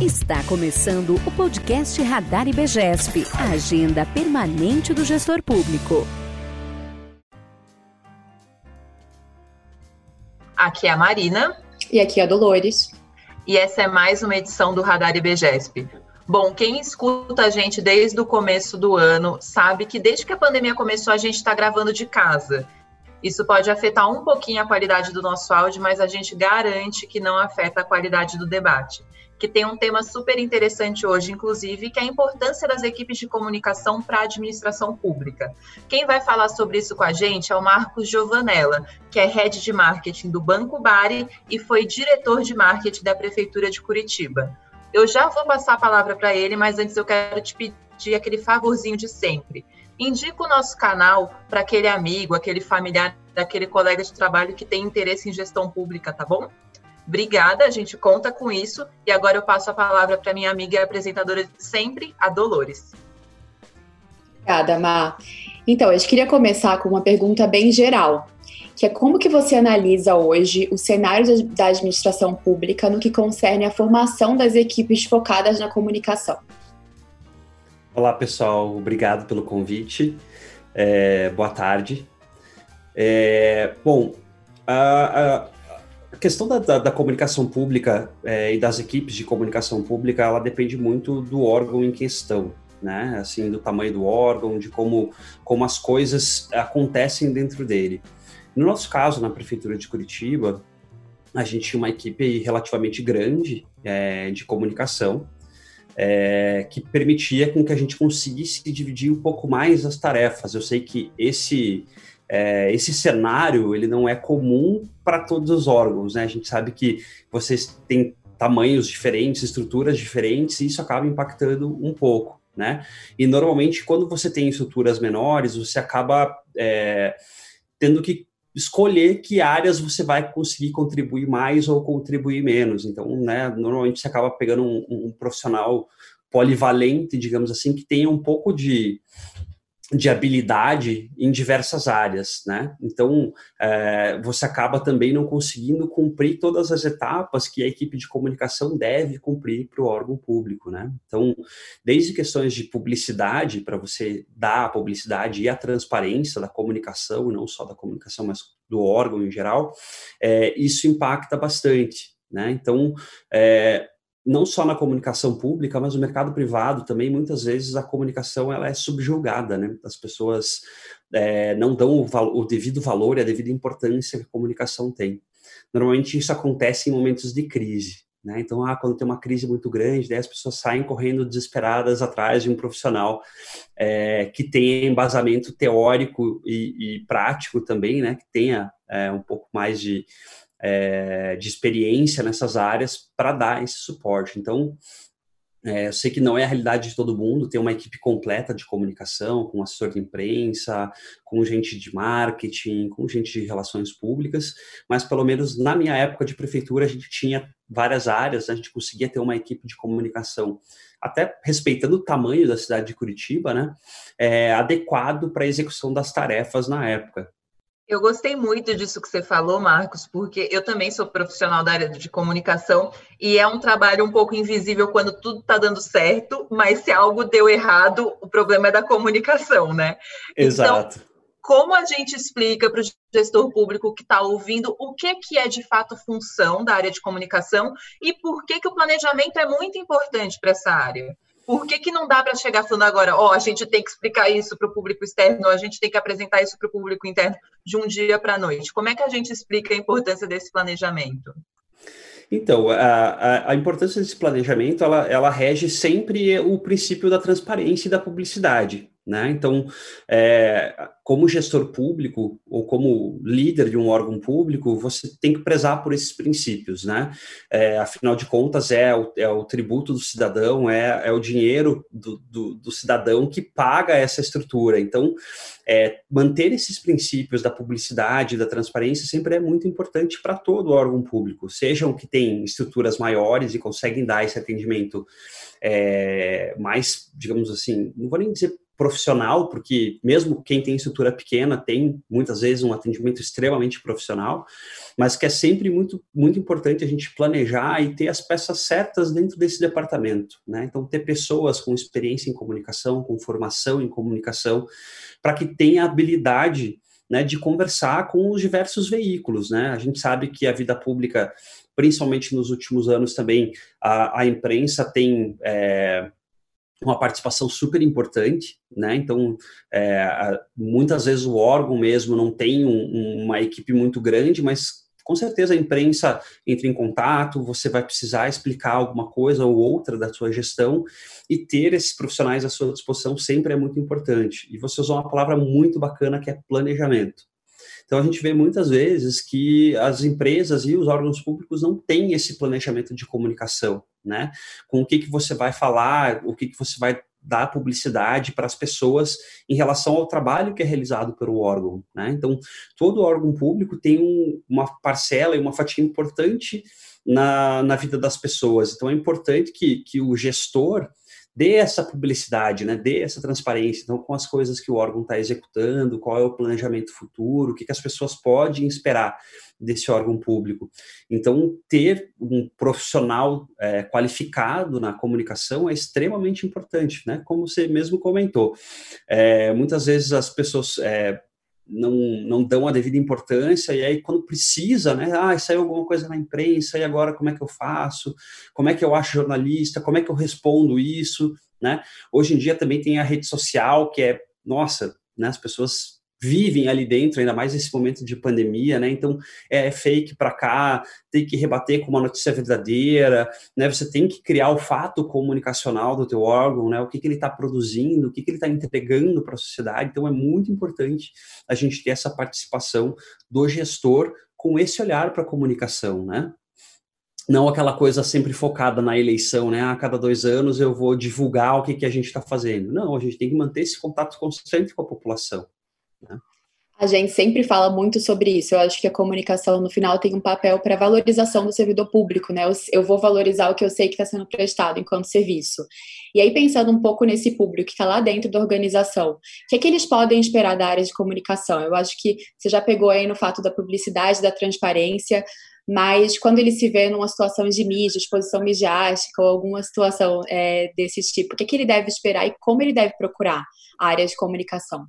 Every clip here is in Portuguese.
Está começando o podcast Radar IBGESP, a agenda permanente do gestor público. Aqui é a Marina. E aqui é a Dolores. E essa é mais uma edição do Radar IBGESP. Bom, quem escuta a gente desde o começo do ano sabe que desde que a pandemia começou a gente está gravando de casa. Isso pode afetar um pouquinho a qualidade do nosso áudio, mas a gente garante que não afeta a qualidade do debate que tem um tema super interessante hoje, inclusive, que é a importância das equipes de comunicação para a administração pública. Quem vai falar sobre isso com a gente é o Marcos Giovanella, que é head de marketing do Banco Bari e foi diretor de marketing da Prefeitura de Curitiba. Eu já vou passar a palavra para ele, mas antes eu quero te pedir aquele favorzinho de sempre. Indica o nosso canal para aquele amigo, aquele familiar, aquele colega de trabalho que tem interesse em gestão pública, tá bom? Obrigada, a gente conta com isso. E agora eu passo a palavra para minha amiga e apresentadora de sempre, a Dolores. Obrigada, Má. Então, eu queria começar com uma pergunta bem geral, que é como que você analisa hoje o cenário da administração pública no que concerne a formação das equipes focadas na comunicação? Olá, pessoal. Obrigado pelo convite. É, boa tarde. É, bom, a, a a questão da, da, da comunicação pública é, e das equipes de comunicação pública, ela depende muito do órgão em questão, né? Assim, do tamanho do órgão, de como, como as coisas acontecem dentro dele. No nosso caso, na Prefeitura de Curitiba, a gente tinha uma equipe relativamente grande é, de comunicação, é, que permitia com que a gente conseguisse dividir um pouco mais as tarefas. Eu sei que esse é, esse cenário ele não é comum para todos os órgãos, né? A gente sabe que vocês têm tamanhos diferentes, estruturas diferentes, e isso acaba impactando um pouco, né? E normalmente quando você tem estruturas menores, você acaba é, tendo que escolher que áreas você vai conseguir contribuir mais ou contribuir menos. Então, né, normalmente você acaba pegando um, um profissional polivalente, digamos assim, que tenha um pouco de de habilidade em diversas áreas, né? Então, é, você acaba também não conseguindo cumprir todas as etapas que a equipe de comunicação deve cumprir para o órgão público, né? Então, desde questões de publicidade, para você dar a publicidade e a transparência da comunicação, não só da comunicação, mas do órgão em geral, é, isso impacta bastante, né? Então, é, não só na comunicação pública, mas no mercado privado também, muitas vezes a comunicação ela é subjugada, né? As pessoas é, não dão o, o, devido valor e a devida importância que a comunicação tem. Normalmente isso acontece em momentos de crise, né? Então, ah, quando tem uma crise muito grande, daí as pessoas saem correndo desesperadas atrás de um profissional é, que tenha embasamento teórico e, e, prático também, né? Que tenha é, um pouco mais de é, de experiência nessas áreas para dar esse suporte. Então, é, eu sei que não é a realidade de todo mundo, ter uma equipe completa de comunicação, com assessor de imprensa, com gente de marketing, com gente de relações públicas, mas pelo menos na minha época de prefeitura a gente tinha várias áreas, a gente conseguia ter uma equipe de comunicação, até respeitando o tamanho da cidade de Curitiba, né, é, adequado para a execução das tarefas na época. Eu gostei muito disso que você falou, Marcos, porque eu também sou profissional da área de comunicação e é um trabalho um pouco invisível quando tudo está dando certo, mas se algo deu errado, o problema é da comunicação, né? Exato. Então, como a gente explica para o gestor público que está ouvindo o que, que é de fato função da área de comunicação e por que, que o planejamento é muito importante para essa área? Por que, que não dá para chegar falando agora, ó, oh, a gente tem que explicar isso para o público externo, a gente tem que apresentar isso para o público interno de um dia para a noite? Como é que a gente explica a importância desse planejamento? Então, a, a, a, importância desse planejamento, ela, ela rege sempre o princípio da transparência e da publicidade. Né? Então, é, como gestor público ou como líder de um órgão público, você tem que prezar por esses princípios. Né? É, afinal de contas, é o, é o, tributo do cidadão, é, é o dinheiro do, do, do, cidadão que paga essa estrutura. Então, é, manter esses princípios da publicidade, da transparência, sempre é muito importante para todo órgão público, sejam que tem estruturas maiores e conseguem dar esse atendimento é, mais, digamos assim, não vou nem dizer profissional, porque mesmo quem tem estrutura pequena tem muitas vezes um atendimento extremamente profissional, mas que é sempre muito, muito importante a gente planejar e ter as peças certas dentro desse departamento, né? Então, ter pessoas com experiência em comunicação, com formação em comunicação, para que tenha habilidade né, de conversar com os diversos veículos, né? A gente sabe que a vida pública, principalmente nos últimos anos também, a, a imprensa tem é, uma participação super importante, né? Então, é, muitas vezes o órgão mesmo não tem um, uma equipe muito grande, mas com certeza a imprensa entra em contato, você vai precisar explicar alguma coisa ou outra da sua gestão e ter esses profissionais à sua disposição sempre é muito importante. E você usou uma palavra muito bacana que é planejamento. Então a gente vê muitas vezes que as empresas e os órgãos públicos não têm esse planejamento de comunicação, né? Com o que, que você vai falar, o que, que você vai dar publicidade para as pessoas em relação ao trabalho que é realizado pelo órgão. Né? Então, todo órgão público tem um, uma parcela e uma fatia importante na, na vida das pessoas. Então, é importante que, que o gestor dê essa publicidade, né, dê essa transparência, então, com as coisas que o órgão está executando, qual é o planejamento futuro, o que, que as pessoas podem esperar desse órgão público. Então, ter um profissional é, qualificado na comunicação é extremamente importante, né, como você mesmo comentou. É, muitas vezes as pessoas é, não, não dão a devida importância, e aí quando precisa, né, ah, saiu alguma coisa na imprensa, e agora como é que eu faço? Como é que eu acho jornalista? Como é que eu respondo isso? Né? Hoje em dia também tem a rede social, que é, nossa, né, as pessoas vivem ali dentro, ainda mais nesse momento de pandemia, né? Então é fake para cá, tem que rebater com uma notícia verdadeira, né? Você tem que criar o fato comunicacional do teu órgão, né? O que, que ele está produzindo, o que, que ele está entregando para a sociedade. Então é muito importante a gente ter essa participação do gestor com esse olhar para a comunicação, né? não aquela coisa sempre focada na eleição, né? A cada dois anos eu vou divulgar o que, que a gente está fazendo. Não, a gente tem que manter esse contato constante com a população. Né? A gente sempre fala muito sobre isso. Eu acho que a comunicação, no final, tem um papel para valorização do servidor público, né? Eu, vou valorizar o que eu sei que está sendo prestado enquanto serviço. E aí, pensando um pouco nesse público que está lá dentro da organização, o que é que eles podem esperar da área de comunicação? Eu acho que você já pegou aí no fato da publicidade, da transparência, mas quando ele se vê numa situação de mídia, exposição midiática ou alguma situação é, desse tipo, o que, é que ele deve esperar e como ele deve procurar a área de comunicação?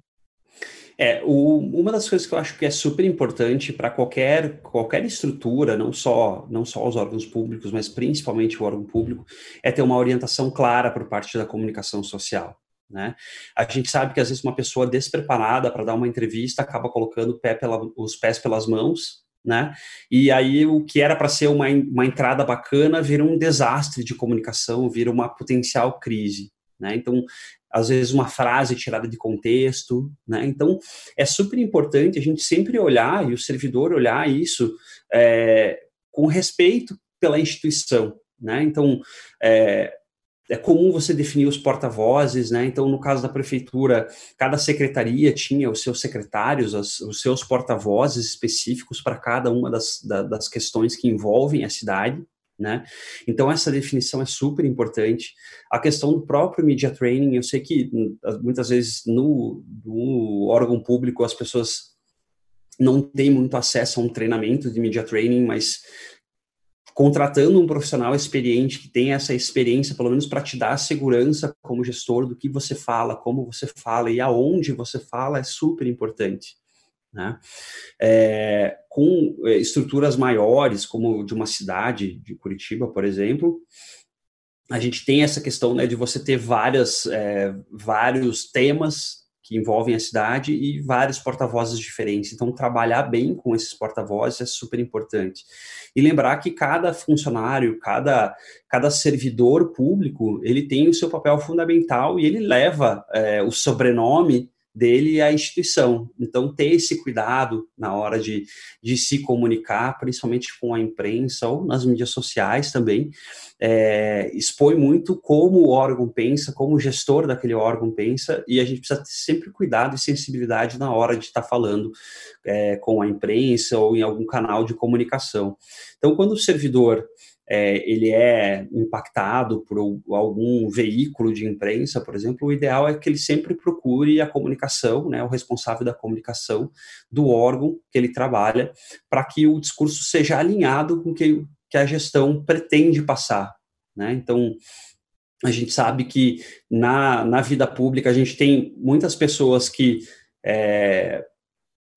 É, o, uma das coisas que eu acho que é super importante para qualquer, qualquer estrutura, não só, não só os órgãos públicos, mas principalmente o órgão público, é ter uma orientação clara por parte da comunicação social. Né? A gente sabe que às vezes uma pessoa despreparada para dar uma entrevista acaba colocando pé pela, os pés pelas mãos, né? E aí o que era para ser uma, uma entrada bacana vira um desastre de comunicação, vira uma potencial crise. Né? Então, às vezes uma frase tirada de contexto, né? Então é super importante a gente sempre olhar e o servidor olhar isso é, com respeito pela instituição, né? Então é, é comum você definir os porta-vozes, né? Então, no caso da prefeitura, cada secretaria tinha os seus secretários, as, os seus porta-vozes específicos para cada uma das, da, das questões que envolvem a cidade, né? Então essa definição é super importante. A questão do próprio media training, eu sei que hum, muitas vezes no, no órgão público as pessoas não têm muito acesso a um treinamento de media training, mas contratando um profissional experiente que tem essa experiência, pelo menos para te dar segurança como gestor do que você fala, como você fala e aonde você fala, é super importante. Né? É, com é, estruturas maiores, como de uma cidade, de Curitiba, por exemplo, a gente tem essa questão né, de você ter várias, é, vários temas que envolvem a cidade e vários porta-vozes diferentes. Então, trabalhar bem com esses porta-vozes é super importante. E lembrar que cada funcionário, cada, cada servidor público, ele tem o seu papel fundamental e ele leva é, o sobrenome dele a instituição. Então, ter esse cuidado na hora de, de se comunicar, principalmente com a imprensa ou nas mídias sociais também, é, expõe muito como o órgão pensa, como o gestor daquele órgão pensa, e a gente precisa ter sempre cuidado e sensibilidade na hora de estar falando é, com a imprensa ou em algum canal de comunicação. Então, quando o servidor é, ele é impactado por algum veículo de imprensa, por exemplo, o ideal é que ele sempre procure a comunicação, né, o responsável da comunicação do órgão que ele trabalha, para que o discurso seja alinhado com o que, que a gestão pretende passar. Né? Então, a gente sabe que na, na vida pública a gente tem muitas pessoas que é,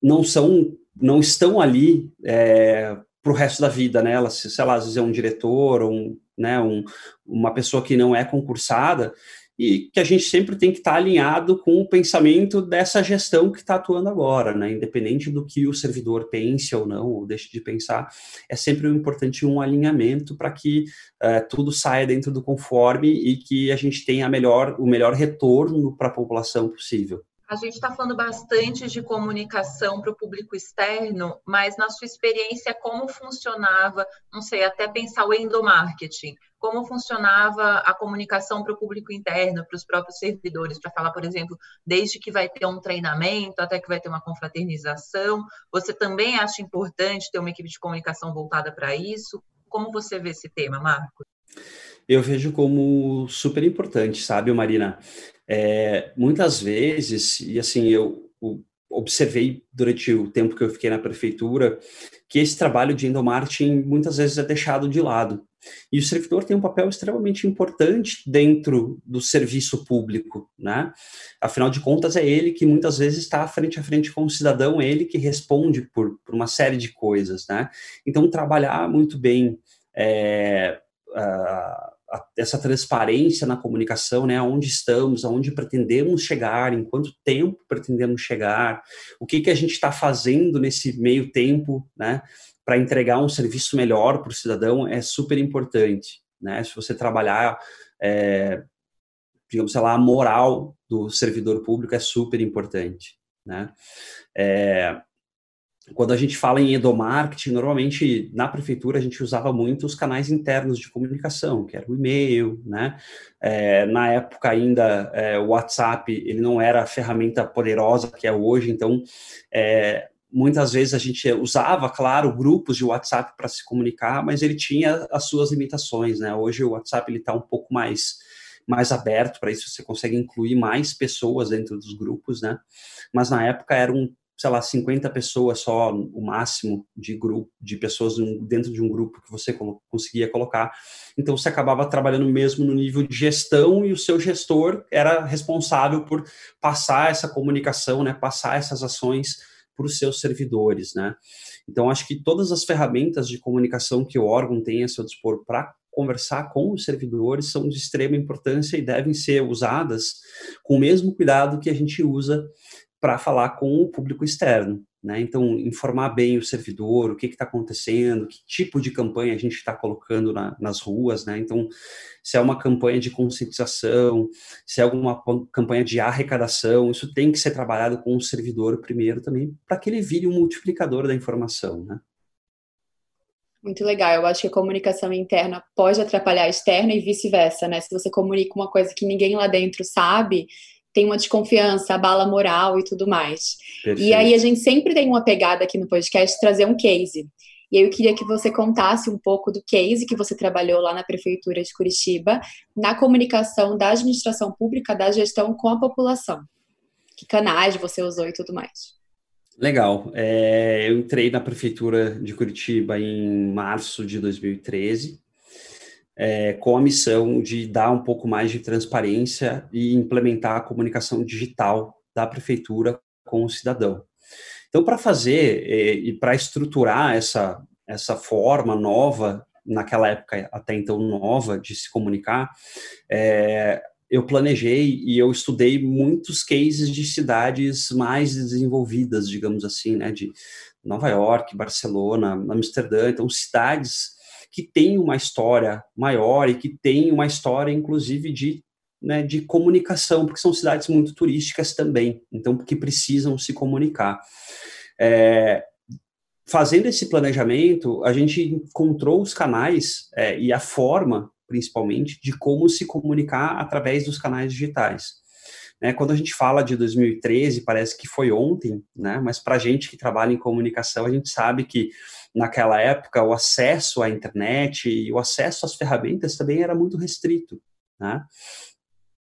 não são, não estão ali é, para o resto da vida, né? Ela, sei lá, às vezes é um diretor, um, né, um, uma pessoa que não é concursada, e que a gente sempre tem que estar tá alinhado com o pensamento dessa gestão que está atuando agora, né? Independente do que o servidor pense ou não, ou deixe de pensar, é sempre importante um alinhamento para que uh, tudo saia dentro do conforme e que a gente tenha melhor, o melhor retorno para a população possível. A gente está falando bastante de comunicação para o público externo, mas na sua experiência, como funcionava, não sei, até pensar o endomarketing, como funcionava a comunicação para o público interno, para os próprios servidores, para falar, por exemplo, desde que vai ter um treinamento até que vai ter uma confraternização. Você também acha importante ter uma equipe de comunicação voltada para isso? Como você vê esse tema, Marco? Eu vejo como super importante, sabe, Marina? É, muitas vezes, e assim, eu, observei durante o tempo que eu fiquei na prefeitura que esse trabalho de endomarketing muitas vezes é deixado de lado. E o servidor tem um papel extremamente importante dentro do serviço público, né? Afinal de contas, é ele que muitas vezes está frente a frente com o cidadão, é ele que responde por, por uma série de coisas, né? Então, trabalhar muito bem é, essa transparência na comunicação, né? Aonde estamos, aonde pretendemos chegar, em quanto tempo pretendemos chegar, o que que a gente está fazendo nesse meio tempo, né? Para entregar um serviço melhor para o cidadão é super importante, né? Se você trabalhar, é, digamos, sei lá, a moral do servidor público é super importante, né? É, quando a gente fala em endomarketing, normalmente na prefeitura a gente usava muito os canais internos de comunicação, que era o e-mail, né? É, na época ainda é, o WhatsApp ele não era a ferramenta poderosa que é hoje, então é, muitas vezes a gente usava, claro, grupos de WhatsApp para se comunicar, mas ele tinha as suas limitações, né? Hoje o WhatsApp ele está um pouco mais mais aberto para isso, você consegue incluir mais pessoas dentro dos grupos, né? Mas na época era um sei lá, 50 pessoas só, o máximo de grupo, de pessoas dentro de um grupo que você conseguia colocar. Então você acabava trabalhando mesmo no nível de gestão e o seu gestor era responsável por passar essa comunicação, né, passar essas ações para os seus servidores, né? Então acho que todas as ferramentas de comunicação que o órgão tem a seu dispor para conversar com os servidores são de extrema importância e devem ser usadas com o mesmo cuidado que a gente usa para falar com o público externo. Né? Então, informar bem o servidor, o que está acontecendo, que tipo de campanha a gente está colocando na, nas ruas. Né? Então, se é uma campanha de conscientização, se é alguma campanha de arrecadação, isso tem que ser trabalhado com o servidor primeiro também, para que ele vire um multiplicador da informação. Né? Muito legal. Eu acho que a comunicação interna pode atrapalhar a externa e vice-versa, né? Se você comunica uma coisa que ninguém lá dentro sabe, tem uma desconfiança, abala moral e tudo mais. Perfeito. E aí a gente sempre tem uma pegada aqui no podcast trazer um case. E aí eu queria que você contasse um pouco do case que você trabalhou lá na prefeitura de Curitiba, na comunicação da administração pública, da gestão com a população. Que canais você usou e tudo mais. Legal. É, eu entrei na prefeitura de Curitiba em março de 2013 é, com a missão de dar um pouco mais de transparência e implementar a comunicação digital da prefeitura com o cidadão. Então, para fazer é, e para estruturar essa, essa forma nova, naquela época até então nova, de se comunicar, é, eu planejei e eu estudei muitos cases de cidades mais desenvolvidas, digamos assim, né, de Nova York, Barcelona, Amsterdã, então cidades que tem uma história maior e que tem uma história, inclusive, de, né, de comunicação, porque são cidades muito turísticas também, então, que precisam se comunicar. É, fazendo esse planejamento, a gente encontrou os canais é, e a forma, principalmente, de como se comunicar através dos canais digitais. Né? Quando a gente fala de 2013, parece que foi ontem, né? mas para a gente que trabalha em comunicação, a gente sabe que naquela época o acesso à internet e o acesso às ferramentas também era muito restrito. Né?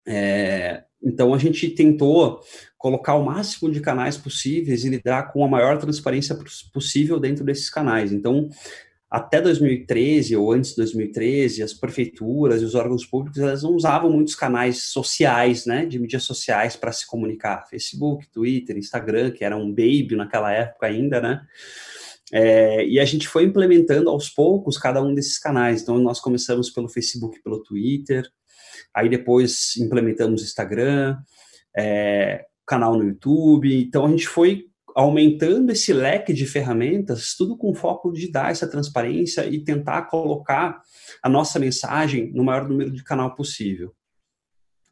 É, então a gente tentou colocar o máximo de canais possíveis e lidar com a maior transparência possível dentro desses canais. Então, até 2013 ou antes de 2013, as prefeituras e os órgãos públicos elas não usavam muitos canais sociais, né, de mídias sociais para se comunicar, Facebook, Twitter, Instagram, que era um baby naquela época ainda, né? É, e a gente foi implementando aos poucos cada um desses canais. Então nós começamos pelo Facebook, pelo Twitter, aí depois implementamos Instagram, é, canal no YouTube. Então a gente foi aumentando esse leque de ferramentas, tudo com foco de dar essa transparência e tentar colocar a nossa mensagem no maior número de canal possível.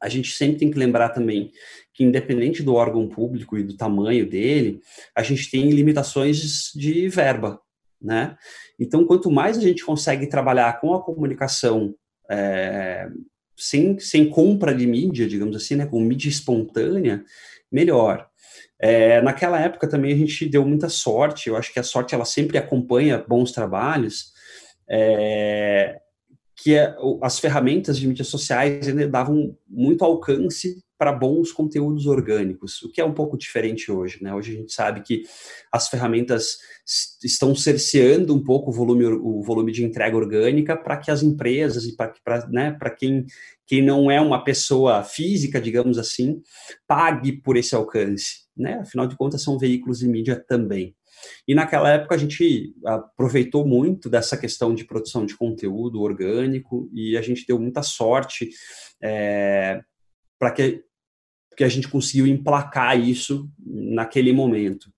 A gente sempre tem que lembrar também que, independente do órgão público e do tamanho dele, a gente tem limitações de verba, né? Então, quanto mais a gente consegue trabalhar com a comunicação é, sem, sem compra de mídia, digamos assim, né, com mídia espontânea, melhor. É, naquela época também a gente deu muita sorte, eu acho que a sorte ela sempre acompanha bons trabalhos, é, que é, as ferramentas de mídias sociais davam muito alcance para bons conteúdos orgânicos, o que é um pouco diferente hoje, né? Hoje a gente sabe que as ferramentas estão cerceando um pouco o volume, o volume de entrega orgânica para que as empresas e para né, quem, quem não é uma pessoa física, digamos assim, pague por esse alcance, né? Afinal de contas, são veículos de mídia também. E naquela época a gente aproveitou muito dessa questão de produção de conteúdo orgânico e a gente deu muita sorte é, para que porque a gente conseguiu emplacar isso naquele momento.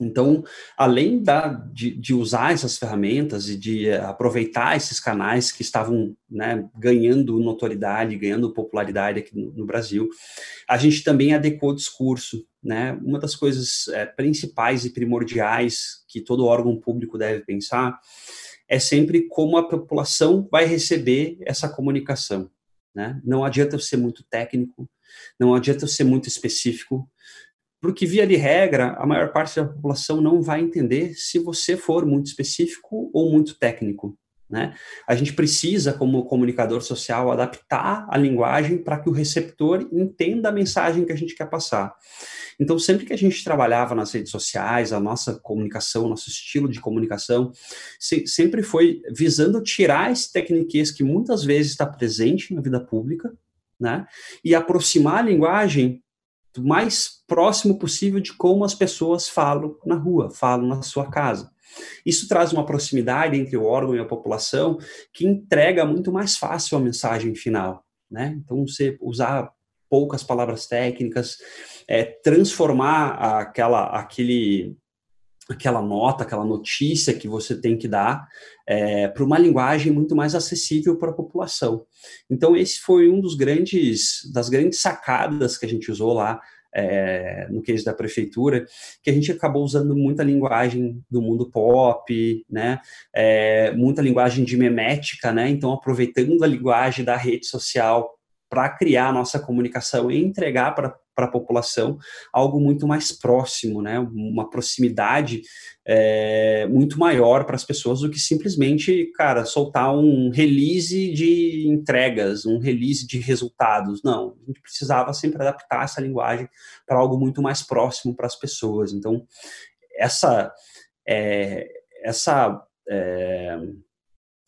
Então, além da, de, de, usar essas ferramentas e de eh, aproveitar esses canais que estavam né, ganhando notoriedade, ganhando popularidade aqui no, no, Brasil, a gente também adequou o discurso. Né? Uma das coisas é, principais e primordiais que todo órgão público deve pensar é sempre como a população vai receber essa comunicação. Né? Não adianta ser muito técnico, não adianta ser muito específico, porque, via de regra, a maior parte da população não vai entender se você for muito específico ou muito técnico. Né? A gente precisa, como comunicador social, adaptar a linguagem para que o receptor entenda a mensagem que a gente quer passar. Então, sempre que a gente trabalhava nas redes sociais, a nossa comunicação, nosso estilo de comunicação, se, sempre foi visando tirar esse tecniquez que muitas vezes está presente na vida pública, né? E aproximar a linguagem do mais próximo possível de como as pessoas falam na rua, falam na sua casa. Isso traz uma proximidade entre o órgão e a população que entrega muito mais fácil a mensagem final, né? Então, você usar poucas palavras técnicas, é, transformar aquela, aquele, aquela nota, aquela notícia que você tem que dar é, para uma linguagem muito mais acessível para a população. Então esse foi um dos grandes das grandes sacadas que a gente usou lá é, no case da prefeitura, que a gente acabou usando muita linguagem do mundo pop, né, é, muita linguagem de memética, né, então aproveitando a linguagem da rede social para criar a nossa comunicação e entregar para para a população algo muito mais próximo, né? Uma proximidade é, muito maior para as pessoas do que simplesmente, cara, soltar um release de entregas, um release de resultados. Não, a gente precisava sempre adaptar essa linguagem para algo muito mais próximo para as pessoas. Então, essa é, essa é,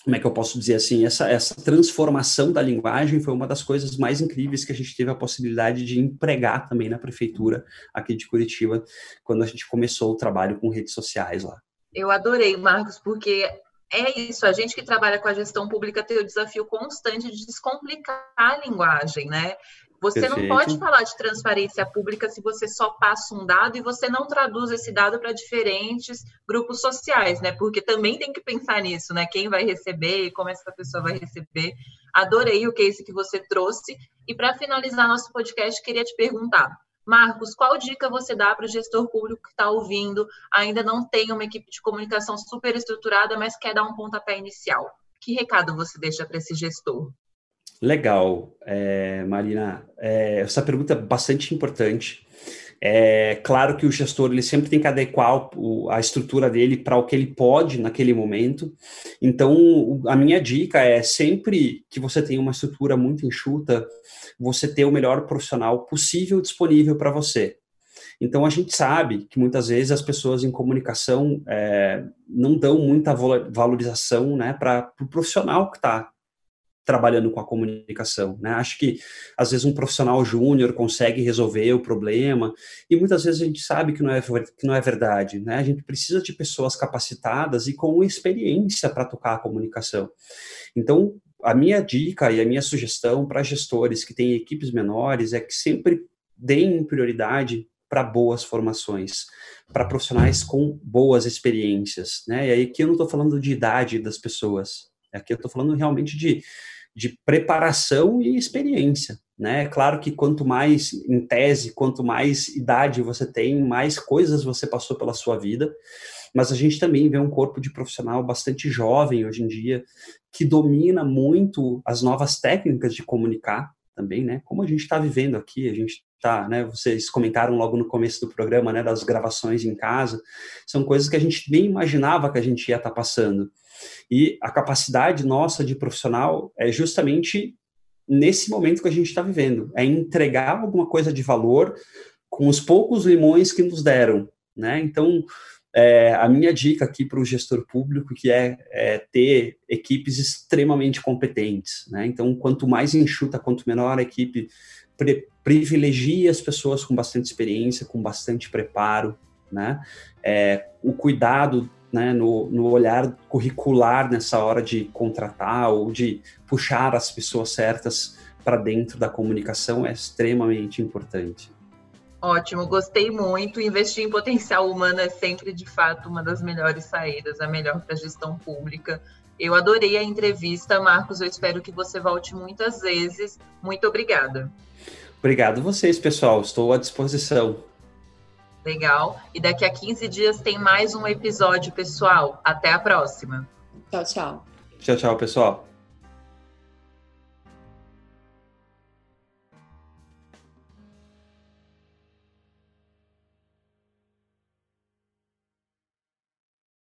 como é que eu posso dizer assim, essa, essa transformação da linguagem foi uma das coisas mais incríveis que a gente teve a possibilidade de empregar também na prefeitura aqui de Curitiba, quando a gente começou o trabalho com redes sociais lá. Eu adorei, Marcos, porque é isso, a gente que trabalha com a gestão pública tem o desafio constante de descomplicar a linguagem, né? Você Perfeito. não pode falar de transparência pública se você só passa um dado e você não traduz esse dado para diferentes grupos sociais, né? Porque também tem que pensar nisso, né? Quem vai receber, como essa pessoa vai receber. Adorei o case que você trouxe. E para finalizar nosso podcast, queria te perguntar. Marcos, qual dica você dá para o gestor público que está ouvindo, ainda não tem uma equipe de comunicação super estruturada, mas quer dar um pontapé inicial? Que recado você deixa para esse gestor? Legal, é, Marina. É, essa pergunta é bastante importante. É claro que o gestor ele sempre tem que adequar o, a estrutura dele para o que ele pode naquele momento. Então, a minha dica é sempre que você tem uma estrutura muito enxuta, você ter o melhor profissional possível disponível para você. Então, a gente sabe que muitas vezes as pessoas em comunicação é, não dão muita valorização né, para o pro profissional que está trabalhando com a comunicação, né? Acho que às vezes um profissional júnior consegue resolver o problema e muitas vezes a gente sabe que não é que não é verdade, né? A gente precisa de pessoas capacitadas e com experiência para tocar a comunicação. Então, a minha dica e a minha sugestão para gestores que têm equipes menores é que sempre deem prioridade para boas formações, para profissionais com boas experiências, né? E aí que eu não estou falando de idade das pessoas, aqui eu estou falando realmente de de preparação e experiência. Né? É claro que quanto mais, em tese, quanto mais idade você tem, mais coisas você passou pela sua vida, mas a gente também vê um corpo de profissional bastante jovem hoje em dia, que domina muito as novas técnicas de comunicar também, né? Como a gente está vivendo aqui, a gente está, né? Vocês comentaram logo no começo do programa, né? Das gravações em casa, são coisas que a gente nem imaginava que a gente ia estar tá passando. E a capacidade nossa de profissional é justamente nesse momento que a gente está vivendo, é entregar alguma coisa de valor com os poucos limões que nos deram, né? Então, é, a minha dica aqui para o gestor público que é, é, ter equipes extremamente competentes, né? Então, quanto mais enxuta, quanto menor a equipe, pre privilegie as pessoas com bastante experiência, com bastante preparo, né? É, o cuidado né, no, no olhar curricular nessa hora de contratar ou de puxar as pessoas certas para dentro da comunicação é extremamente importante. Ótimo, gostei muito. Investir em potencial humano é sempre, de fato, uma das melhores saídas, a melhor para a gestão pública. Eu adorei a entrevista, Marcos. Eu espero que você volte muitas vezes. Muito obrigada. Obrigado vocês, pessoal. Estou à disposição. Legal. E daqui a 15 dias tem mais um episódio, pessoal. Até a próxima. Tchau, tchau. Tchau, tchau, pessoal.